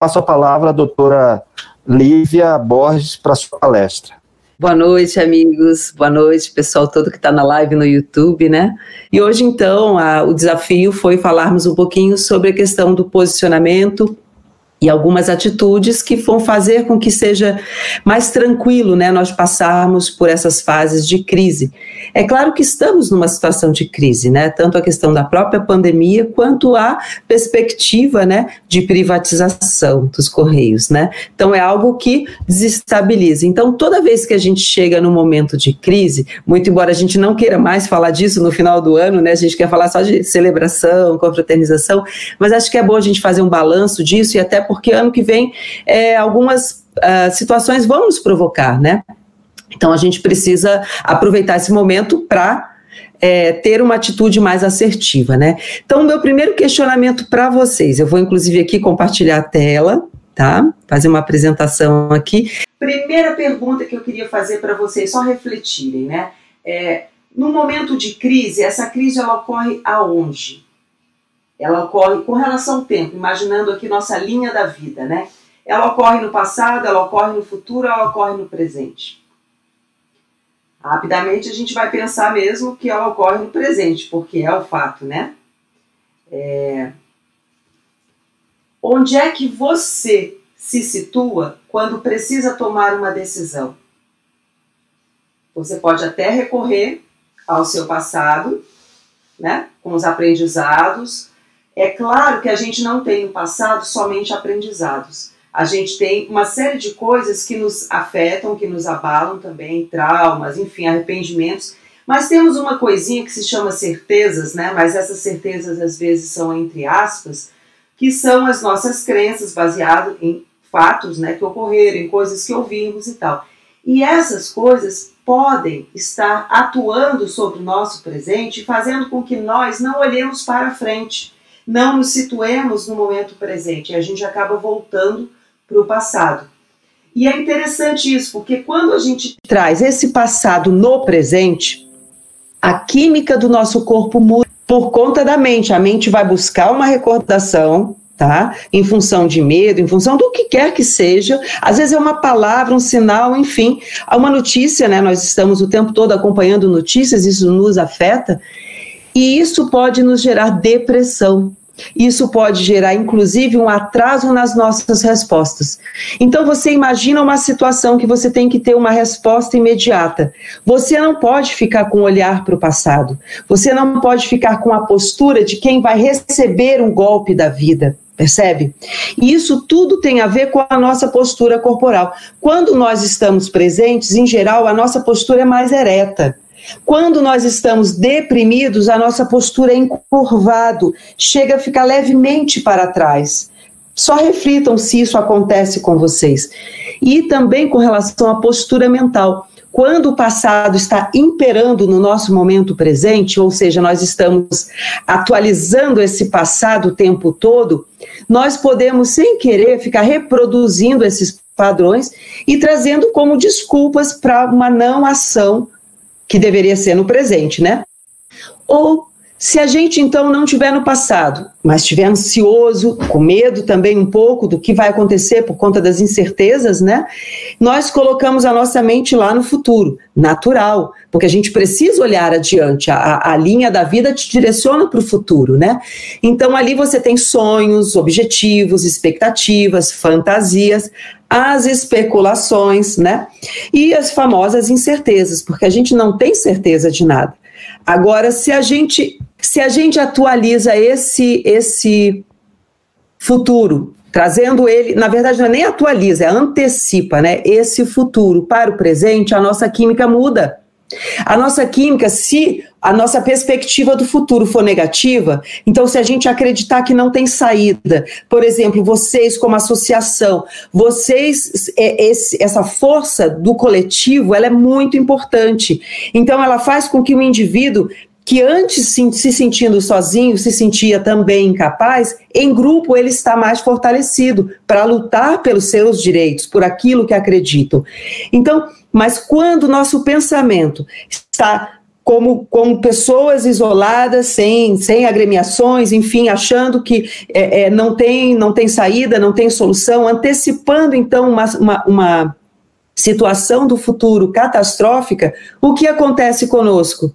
passo a palavra à doutora Lívia Borges para sua palestra. Boa noite, amigos. Boa noite, pessoal todo que está na live no YouTube, né? E hoje, então, a, o desafio foi falarmos um pouquinho sobre a questão do posicionamento e algumas atitudes que vão fazer com que seja mais tranquilo, né, nós passarmos por essas fases de crise. É claro que estamos numa situação de crise, né, tanto a questão da própria pandemia quanto a perspectiva, né, de privatização dos correios, né. Então é algo que desestabiliza. Então toda vez que a gente chega num momento de crise, muito embora a gente não queira mais falar disso no final do ano, né, a gente quer falar só de celebração, confraternização, mas acho que é bom a gente fazer um balanço disso e até porque ano que vem é, algumas uh, situações vão nos provocar, né? Então a gente precisa aproveitar esse momento para é, ter uma atitude mais assertiva, né? Então, meu primeiro questionamento para vocês, eu vou inclusive aqui compartilhar a tela, tá? Fazer uma apresentação aqui. Primeira pergunta que eu queria fazer para vocês, só refletirem, né? É, no momento de crise, essa crise ela ocorre aonde? Ela ocorre com relação ao tempo, imaginando aqui nossa linha da vida, né? Ela ocorre no passado, ela ocorre no futuro, ela ocorre no presente. Rapidamente a gente vai pensar mesmo que ela ocorre no presente, porque é o fato, né? É... Onde é que você se situa quando precisa tomar uma decisão? Você pode até recorrer ao seu passado, né, com os aprendizados, é claro que a gente não tem no passado somente aprendizados. A gente tem uma série de coisas que nos afetam, que nos abalam também, traumas, enfim, arrependimentos. Mas temos uma coisinha que se chama certezas, né? Mas essas certezas às vezes são entre aspas, que são as nossas crenças baseadas em fatos, né, que ocorreram, em coisas que ouvimos e tal. E essas coisas podem estar atuando sobre o nosso presente, fazendo com que nós não olhemos para frente não nos situemos no momento presente, a gente acaba voltando para o passado. E é interessante isso, porque quando a gente traz esse passado no presente, a química do nosso corpo muda por conta da mente. A mente vai buscar uma recordação, tá? Em função de medo, em função do que quer que seja. Às vezes é uma palavra, um sinal, enfim, uma notícia, né? Nós estamos o tempo todo acompanhando notícias, isso nos afeta. E isso pode nos gerar depressão. Isso pode gerar, inclusive, um atraso nas nossas respostas. Então, você imagina uma situação que você tem que ter uma resposta imediata. Você não pode ficar com o olhar para o passado. Você não pode ficar com a postura de quem vai receber um golpe da vida. Percebe? E isso tudo tem a ver com a nossa postura corporal. Quando nós estamos presentes, em geral, a nossa postura é mais ereta. Quando nós estamos deprimidos, a nossa postura é encurvado, chega a ficar levemente para trás. Só reflitam se isso acontece com vocês. E também com relação à postura mental. Quando o passado está imperando no nosso momento presente, ou seja, nós estamos atualizando esse passado o tempo todo, nós podemos, sem querer, ficar reproduzindo esses padrões e trazendo como desculpas para uma não ação que deveria ser no presente, né? Ou se a gente então não tiver no passado, mas estiver ansioso, com medo também um pouco do que vai acontecer por conta das incertezas, né? Nós colocamos a nossa mente lá no futuro, natural, porque a gente precisa olhar adiante. A, a linha da vida te direciona para o futuro, né? Então ali você tem sonhos, objetivos, expectativas, fantasias as especulações, né? E as famosas incertezas, porque a gente não tem certeza de nada. Agora, se a gente se a gente atualiza esse esse futuro, trazendo ele, na verdade não é nem atualiza, é antecipa, né? Esse futuro para o presente, a nossa química muda. A nossa química, se a nossa perspectiva do futuro for negativa, então se a gente acreditar que não tem saída, por exemplo, vocês como associação, vocês, é, esse, essa força do coletivo, ela é muito importante. Então ela faz com que o indivíduo que antes se sentindo sozinho, se sentia também incapaz, em grupo ele está mais fortalecido para lutar pelos seus direitos, por aquilo que acreditam. Então, mas quando o nosso pensamento está como, como pessoas isoladas, sem, sem agremiações, enfim, achando que é, é, não, tem, não tem saída, não tem solução, antecipando então uma, uma, uma situação do futuro catastrófica, o que acontece conosco?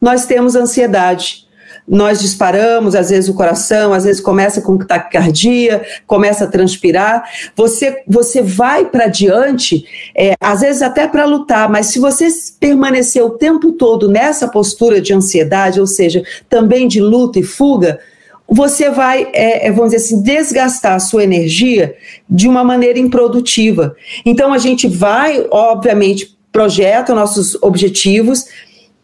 Nós temos ansiedade nós disparamos, às vezes o coração, às vezes começa com taquicardia, começa a transpirar. Você, você vai para diante, é, às vezes até para lutar, mas se você permanecer o tempo todo nessa postura de ansiedade, ou seja, também de luta e fuga, você vai, é, é vamos dizer assim, desgastar a sua energia de uma maneira improdutiva. Então a gente vai, obviamente, projeta nossos objetivos,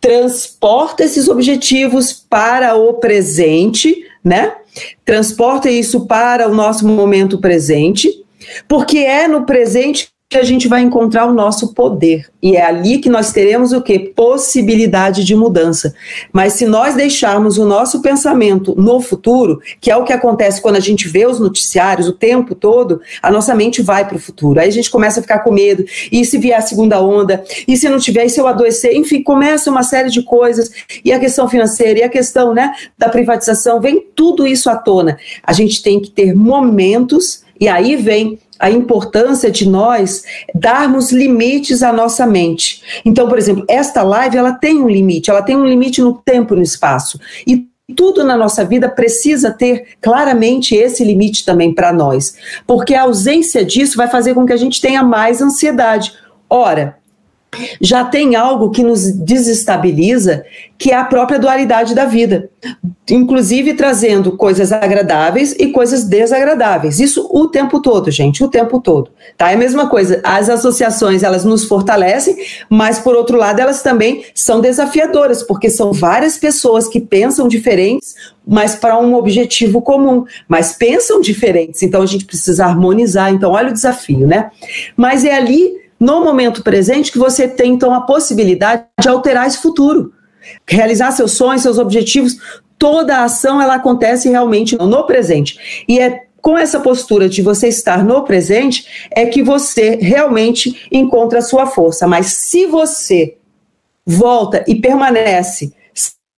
transporta esses objetivos para o presente, né? Transporta isso para o nosso momento presente, porque é no presente a gente vai encontrar o nosso poder. E é ali que nós teremos o que? Possibilidade de mudança. Mas se nós deixarmos o nosso pensamento no futuro, que é o que acontece quando a gente vê os noticiários o tempo todo, a nossa mente vai para o futuro. Aí a gente começa a ficar com medo. E se vier a segunda onda? E se não tiver? E se eu adoecer? Enfim, começa uma série de coisas. E a questão financeira, e a questão né, da privatização, vem tudo isso à tona. A gente tem que ter momentos, e aí vem a importância de nós darmos limites à nossa mente. Então, por exemplo, esta live ela tem um limite, ela tem um limite no tempo e no espaço. E tudo na nossa vida precisa ter claramente esse limite também para nós, porque a ausência disso vai fazer com que a gente tenha mais ansiedade. Ora, já tem algo que nos desestabiliza, que é a própria dualidade da vida, inclusive trazendo coisas agradáveis e coisas desagradáveis. Isso o tempo todo, gente, o tempo todo. Tá? É a mesma coisa. As associações, elas nos fortalecem, mas por outro lado, elas também são desafiadoras, porque são várias pessoas que pensam diferentes, mas para um objetivo comum, mas pensam diferentes. Então a gente precisa harmonizar. Então olha o desafio, né? Mas é ali no momento presente que você tem então a possibilidade de alterar esse futuro, realizar seus sonhos, seus objetivos. Toda a ação ela acontece realmente no presente. E é com essa postura de você estar no presente é que você realmente encontra a sua força. Mas se você volta e permanece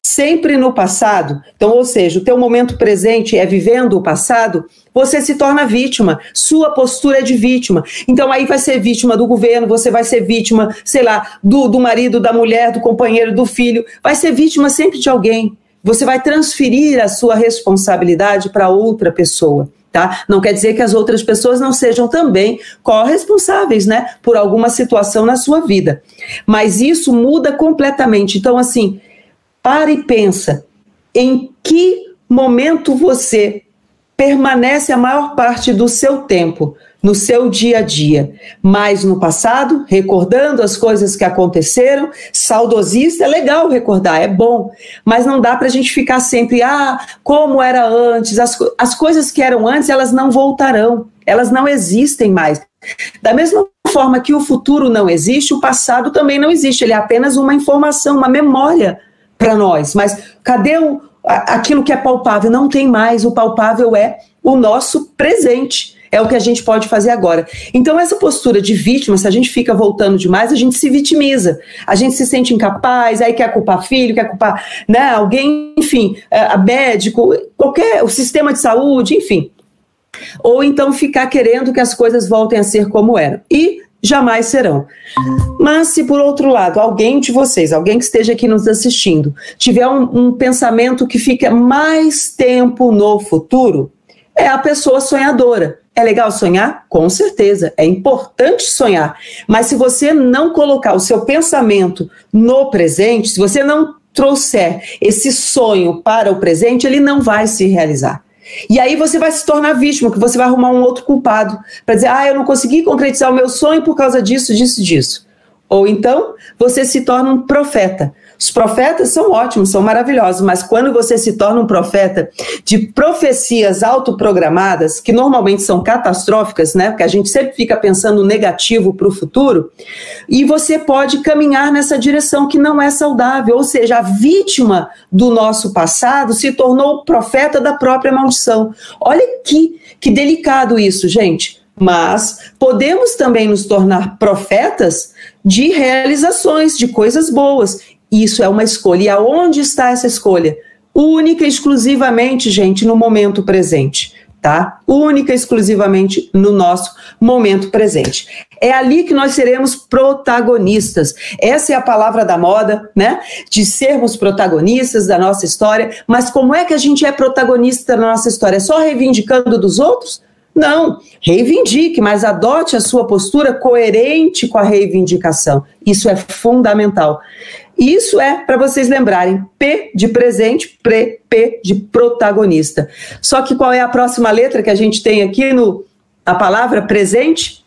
sempre no passado, então, ou seja, o teu momento presente é vivendo o passado, você se torna vítima. Sua postura é de vítima. Então aí vai ser vítima do governo, você vai ser vítima, sei lá, do, do marido, da mulher, do companheiro, do filho. Vai ser vítima sempre de alguém. Você vai transferir a sua responsabilidade para outra pessoa. Tá? Não quer dizer que as outras pessoas não sejam também corresponsáveis, né, por alguma situação na sua vida. Mas isso muda completamente. Então, assim, para e pensa em que momento você permanece a maior parte do seu tempo no seu dia a dia, mais no passado, recordando as coisas que aconteceram. Saudosista é legal recordar, é bom, mas não dá para a gente ficar sempre, ah, como era antes. As, as coisas que eram antes, elas não voltarão, elas não existem mais. Da mesma forma que o futuro não existe, o passado também não existe, ele é apenas uma informação, uma memória para nós. Mas cadê o, aquilo que é palpável não tem mais, o palpável é o nosso presente. É o que a gente pode fazer agora. Então, essa postura de vítima, se a gente fica voltando demais, a gente se vitimiza. A gente se sente incapaz, aí quer culpar filho, quer culpar né, alguém, enfim, é, a médico, qualquer, o sistema de saúde, enfim. Ou então ficar querendo que as coisas voltem a ser como eram. E jamais serão. Mas se por outro lado alguém de vocês, alguém que esteja aqui nos assistindo, tiver um, um pensamento que fica mais tempo no futuro, é a pessoa sonhadora. É legal sonhar? Com certeza, é importante sonhar. Mas se você não colocar o seu pensamento no presente, se você não trouxer esse sonho para o presente, ele não vai se realizar. E aí você vai se tornar vítima, que você vai arrumar um outro culpado para dizer: "Ah, eu não consegui concretizar o meu sonho por causa disso, disso, disso". Ou então, você se torna um profeta. Os profetas são ótimos, são maravilhosos, mas quando você se torna um profeta de profecias autoprogramadas, que normalmente são catastróficas, né? Porque a gente sempre fica pensando negativo para o futuro, e você pode caminhar nessa direção que não é saudável, ou seja, a vítima do nosso passado se tornou o profeta da própria maldição. Olha que, que delicado isso, gente. Mas podemos também nos tornar profetas de realizações, de coisas boas. Isso é uma escolha. E aonde está essa escolha? Única e exclusivamente, gente, no momento presente tá? Única e exclusivamente no nosso momento presente. É ali que nós seremos protagonistas. Essa é a palavra da moda, né? De sermos protagonistas da nossa história. Mas como é que a gente é protagonista da nossa história? É só reivindicando dos outros? Não, reivindique, mas adote a sua postura coerente com a reivindicação. Isso é fundamental. Isso é para vocês lembrarem: P de presente, pre, P de protagonista. Só que qual é a próxima letra que a gente tem aqui no a palavra presente?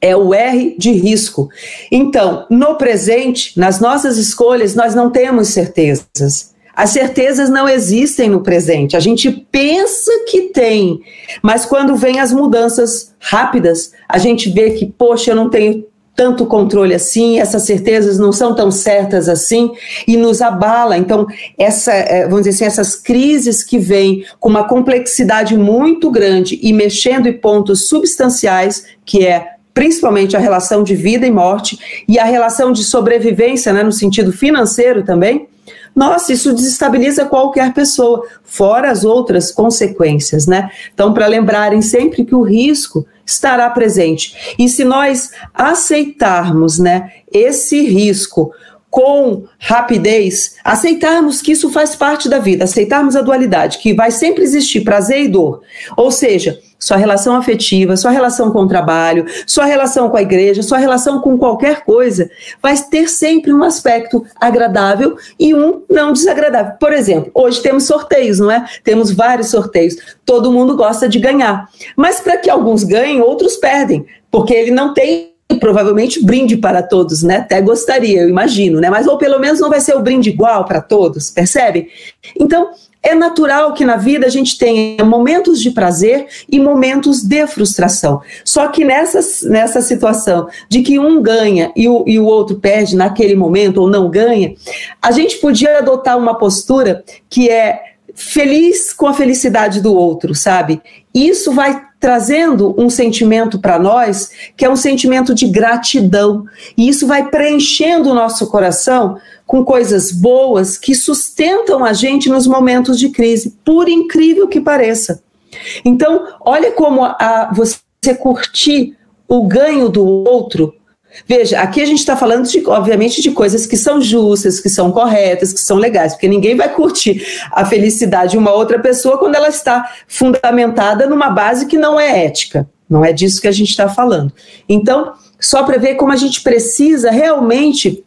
É o R de risco. Então, no presente, nas nossas escolhas, nós não temos certezas. As certezas não existem no presente. A gente pensa que tem, mas quando vem as mudanças rápidas, a gente vê que, poxa, eu não tenho tanto controle assim, essas certezas não são tão certas assim e nos abala. Então, essa, é, vamos dizer assim, essas crises que vêm com uma complexidade muito grande e mexendo em pontos substanciais, que é principalmente a relação de vida e morte e a relação de sobrevivência, né, no sentido financeiro também, nossa, isso desestabiliza qualquer pessoa, fora as outras consequências, né? Então, para lembrarem sempre que o risco estará presente. E se nós aceitarmos, né, esse risco com rapidez, aceitarmos que isso faz parte da vida, aceitarmos a dualidade, que vai sempre existir prazer e dor. Ou seja, sua relação afetiva, sua relação com o trabalho, sua relação com a igreja, sua relação com qualquer coisa, vai ter sempre um aspecto agradável e um não desagradável. Por exemplo, hoje temos sorteios, não é? Temos vários sorteios. Todo mundo gosta de ganhar. Mas para que alguns ganhem, outros perdem, porque ele não tem provavelmente brinde para todos, né? Até gostaria, eu imagino, né? Mas ou pelo menos não vai ser o brinde igual para todos, percebe? Então, é natural que na vida a gente tenha momentos de prazer e momentos de frustração. Só que nessa, nessa situação de que um ganha e o, e o outro perde naquele momento ou não ganha, a gente podia adotar uma postura que é feliz com a felicidade do outro, sabe? Isso vai trazendo um sentimento para nós que é um sentimento de gratidão. E isso vai preenchendo o nosso coração com coisas boas que sustentam a gente nos momentos de crise, por incrível que pareça. Então, olha como a, você curtir o ganho do outro. Veja, aqui a gente está falando, de, obviamente, de coisas que são justas, que são corretas, que são legais, porque ninguém vai curtir a felicidade de uma outra pessoa quando ela está fundamentada numa base que não é ética. Não é disso que a gente está falando. Então, só para ver como a gente precisa realmente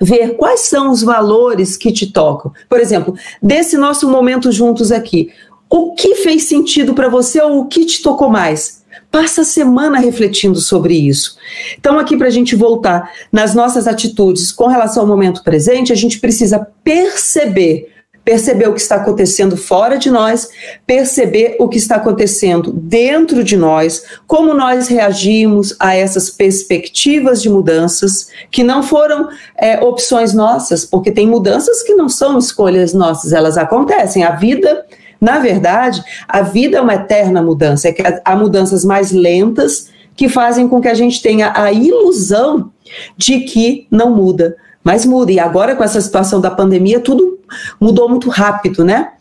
ver quais são os valores que te tocam. Por exemplo, desse nosso momento juntos aqui, o que fez sentido para você ou o que te tocou mais? Passa a semana refletindo sobre isso. Então, aqui para a gente voltar nas nossas atitudes com relação ao momento presente, a gente precisa perceber perceber o que está acontecendo fora de nós, perceber o que está acontecendo dentro de nós, como nós reagimos a essas perspectivas de mudanças que não foram é, opções nossas, porque tem mudanças que não são escolhas nossas, elas acontecem. A vida, na verdade, a vida é uma eterna mudança, é que há mudanças mais lentas que fazem com que a gente tenha a ilusão de que não muda mas muda. E agora, com essa situação da pandemia, tudo mudou muito rápido, né?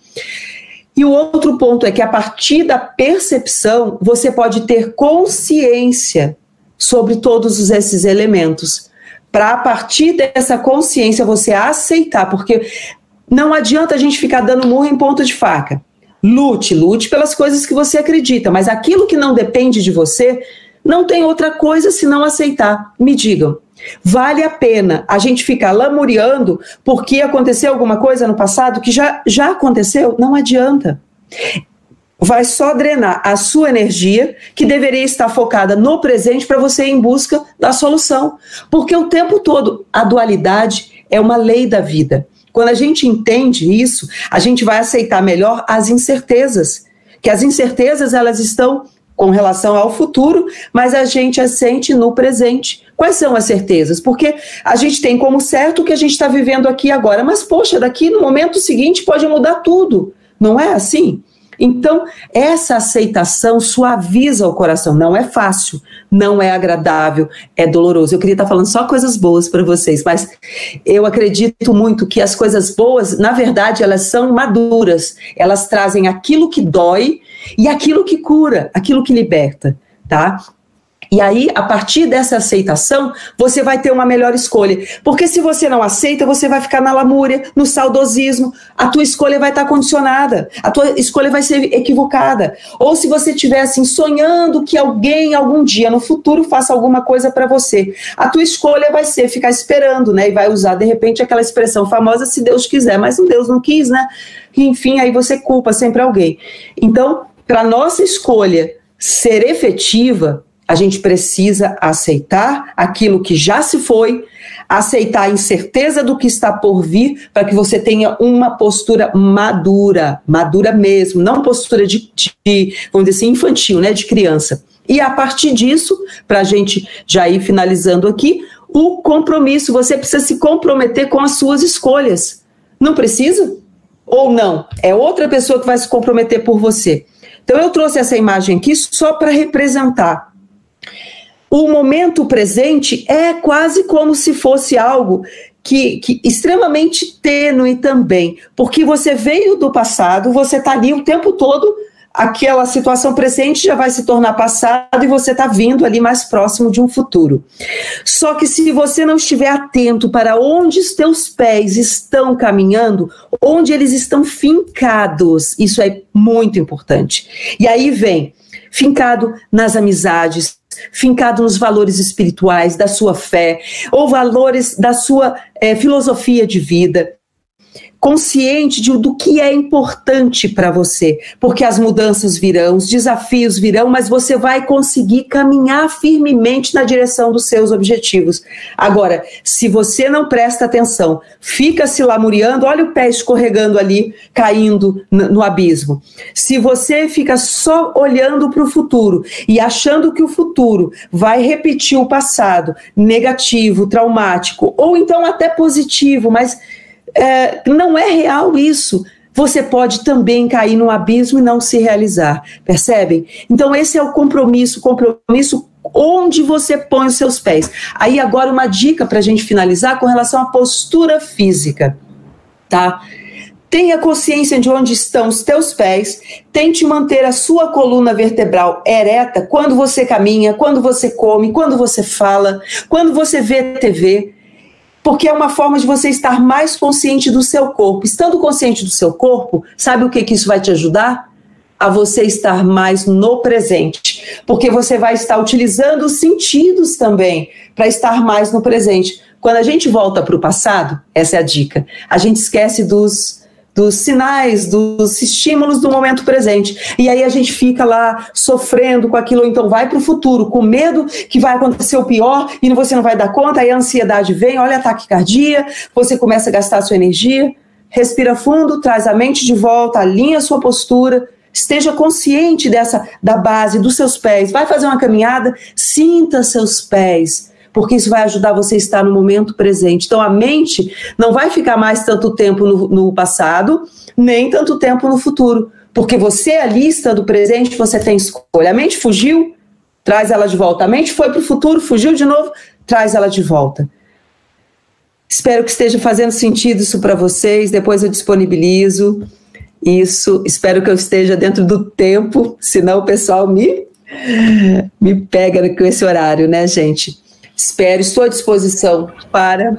E o outro ponto é que a partir da percepção, você pode ter consciência sobre todos esses elementos. Para a partir dessa consciência você aceitar, porque não adianta a gente ficar dando murro em ponto de faca. Lute, lute pelas coisas que você acredita, mas aquilo que não depende de você, não tem outra coisa senão aceitar. Me digam, Vale a pena a gente ficar lamuriando porque aconteceu alguma coisa no passado que já, já aconteceu? Não adianta. Vai só drenar a sua energia, que deveria estar focada no presente, para você ir em busca da solução. Porque o tempo todo a dualidade é uma lei da vida. Quando a gente entende isso, a gente vai aceitar melhor as incertezas. Que as incertezas elas estão com relação ao futuro, mas a gente as sente no presente. Quais são as certezas? Porque a gente tem como certo o que a gente está vivendo aqui agora, mas poxa, daqui no momento seguinte pode mudar tudo, não é assim? Então, essa aceitação suaviza o coração. Não é fácil, não é agradável, é doloroso. Eu queria estar falando só coisas boas para vocês, mas eu acredito muito que as coisas boas, na verdade, elas são maduras. Elas trazem aquilo que dói e aquilo que cura, aquilo que liberta, tá? E aí, a partir dessa aceitação, você vai ter uma melhor escolha. Porque se você não aceita, você vai ficar na lamúria, no saudosismo. A tua escolha vai estar condicionada. A tua escolha vai ser equivocada. Ou se você estiver assim sonhando que alguém algum dia no futuro faça alguma coisa para você, a tua escolha vai ser ficar esperando, né? E vai usar de repente aquela expressão famosa se Deus quiser, mas Deus não quis, né? Enfim, aí você culpa sempre alguém. Então, para nossa escolha ser efetiva, a gente precisa aceitar aquilo que já se foi, aceitar a incerteza do que está por vir, para que você tenha uma postura madura, madura mesmo, não postura de, de, vamos dizer assim, infantil, né, de criança. E a partir disso, para a gente já ir finalizando aqui, o compromisso, você precisa se comprometer com as suas escolhas. Não precisa? Ou não? É outra pessoa que vai se comprometer por você. Então eu trouxe essa imagem aqui só para representar. O momento presente é quase como se fosse algo que, que, extremamente tênue também, porque você veio do passado, você está ali o tempo todo, aquela situação presente já vai se tornar passado e você está vindo ali mais próximo de um futuro. Só que se você não estiver atento para onde os teus pés estão caminhando, onde eles estão fincados, isso é muito importante. E aí vem fincado nas amizades, fincado nos valores espirituais da sua fé, ou valores da sua é, filosofia de vida consciente de, do que é importante para você, porque as mudanças virão, os desafios virão, mas você vai conseguir caminhar firmemente na direção dos seus objetivos. Agora, se você não presta atenção, fica se lamuriando, olha o pé escorregando ali, caindo no, no abismo. Se você fica só olhando para o futuro e achando que o futuro vai repetir o passado, negativo, traumático, ou então até positivo, mas é, não é real isso. Você pode também cair no abismo e não se realizar, percebem? Então, esse é o compromisso compromisso onde você põe os seus pés. Aí, agora, uma dica para a gente finalizar com relação à postura física, tá? Tenha consciência de onde estão os teus pés, tente manter a sua coluna vertebral ereta quando você caminha, quando você come, quando você fala, quando você vê TV porque é uma forma de você estar mais consciente do seu corpo. Estando consciente do seu corpo, sabe o que, que isso vai te ajudar? A você estar mais no presente. Porque você vai estar utilizando os sentidos também para estar mais no presente. Quando a gente volta para o passado, essa é a dica, a gente esquece dos dos sinais, dos estímulos do momento presente. E aí a gente fica lá sofrendo com aquilo, ou então vai para o futuro, com medo que vai acontecer o pior e você não vai dar conta, aí a ansiedade vem, olha ataque cardíaco, você começa a gastar a sua energia. Respira fundo, traz a mente de volta, alinha a sua postura, esteja consciente dessa da base dos seus pés. Vai fazer uma caminhada, sinta seus pés porque isso vai ajudar você a estar no momento presente. Então a mente não vai ficar mais tanto tempo no, no passado, nem tanto tempo no futuro, porque você a lista do presente, você tem escolha. A mente fugiu, traz ela de volta. A mente foi para o futuro, fugiu de novo, traz ela de volta. Espero que esteja fazendo sentido isso para vocês. Depois eu disponibilizo isso. Espero que eu esteja dentro do tempo, senão o pessoal me me pega com esse horário, né, gente? Espero, estou à disposição para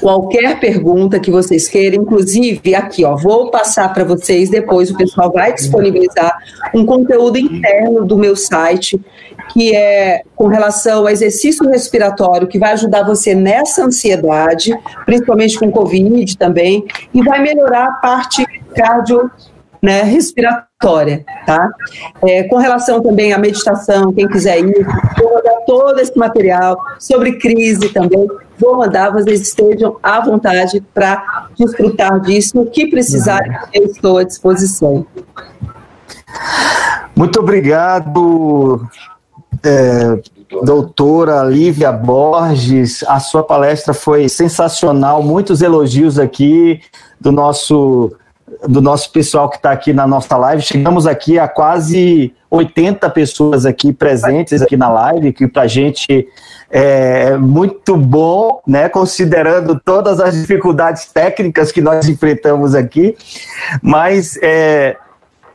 qualquer pergunta que vocês queiram, inclusive aqui, ó, vou passar para vocês depois, o pessoal vai disponibilizar um conteúdo interno do meu site, que é com relação ao exercício respiratório, que vai ajudar você nessa ansiedade, principalmente com Covid também, e vai melhorar a parte cardio né, respiratória, tá? É, com relação também à meditação, quem quiser ir, vou mandar todo esse material sobre crise também, vou mandar, vocês estejam à vontade para desfrutar disso, o que precisarem, eu estou à disposição. Muito obrigado, é, doutora Lívia Borges, a sua palestra foi sensacional, muitos elogios aqui do nosso do nosso pessoal que está aqui na nossa live. Chegamos aqui a quase 80 pessoas aqui presentes aqui na live, que para a gente é muito bom, né? Considerando todas as dificuldades técnicas que nós enfrentamos aqui, mas é,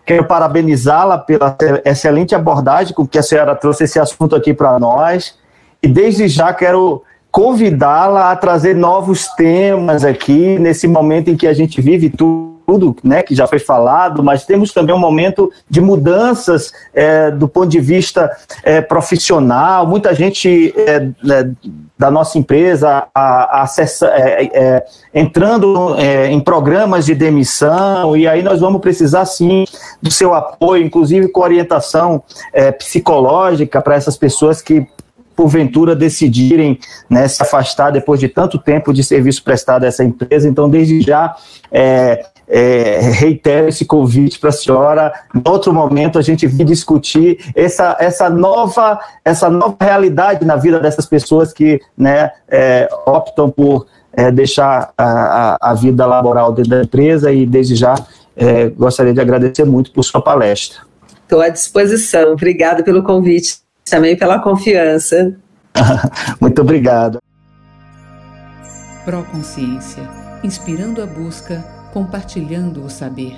quero parabenizá-la pela excelente abordagem com que a senhora trouxe esse assunto aqui para nós. E desde já quero convidá-la a trazer novos temas aqui, nesse momento em que a gente vive tudo, né, que já foi falado, mas temos também um momento de mudanças é, do ponto de vista é, profissional. Muita gente é, né, da nossa empresa a, a acessa, é, é, entrando é, em programas de demissão, e aí nós vamos precisar sim do seu apoio, inclusive com orientação psicológica para essas pessoas que porventura decidirem né, se afastar depois de tanto tempo de serviço prestado a essa empresa. Então, desde já, é, é, reitero esse convite para a senhora. Em outro momento, a gente vir discutir essa, essa, nova, essa nova realidade na vida dessas pessoas que né, é, optam por é, deixar a, a, a, vida laboral dentro da empresa e, desde já, é, gostaria de agradecer muito por sua palestra. Estou à disposição. Obrigada pelo convite também pela confiança. Muito obrigado. Proconsciência, inspirando a busca, compartilhando o saber.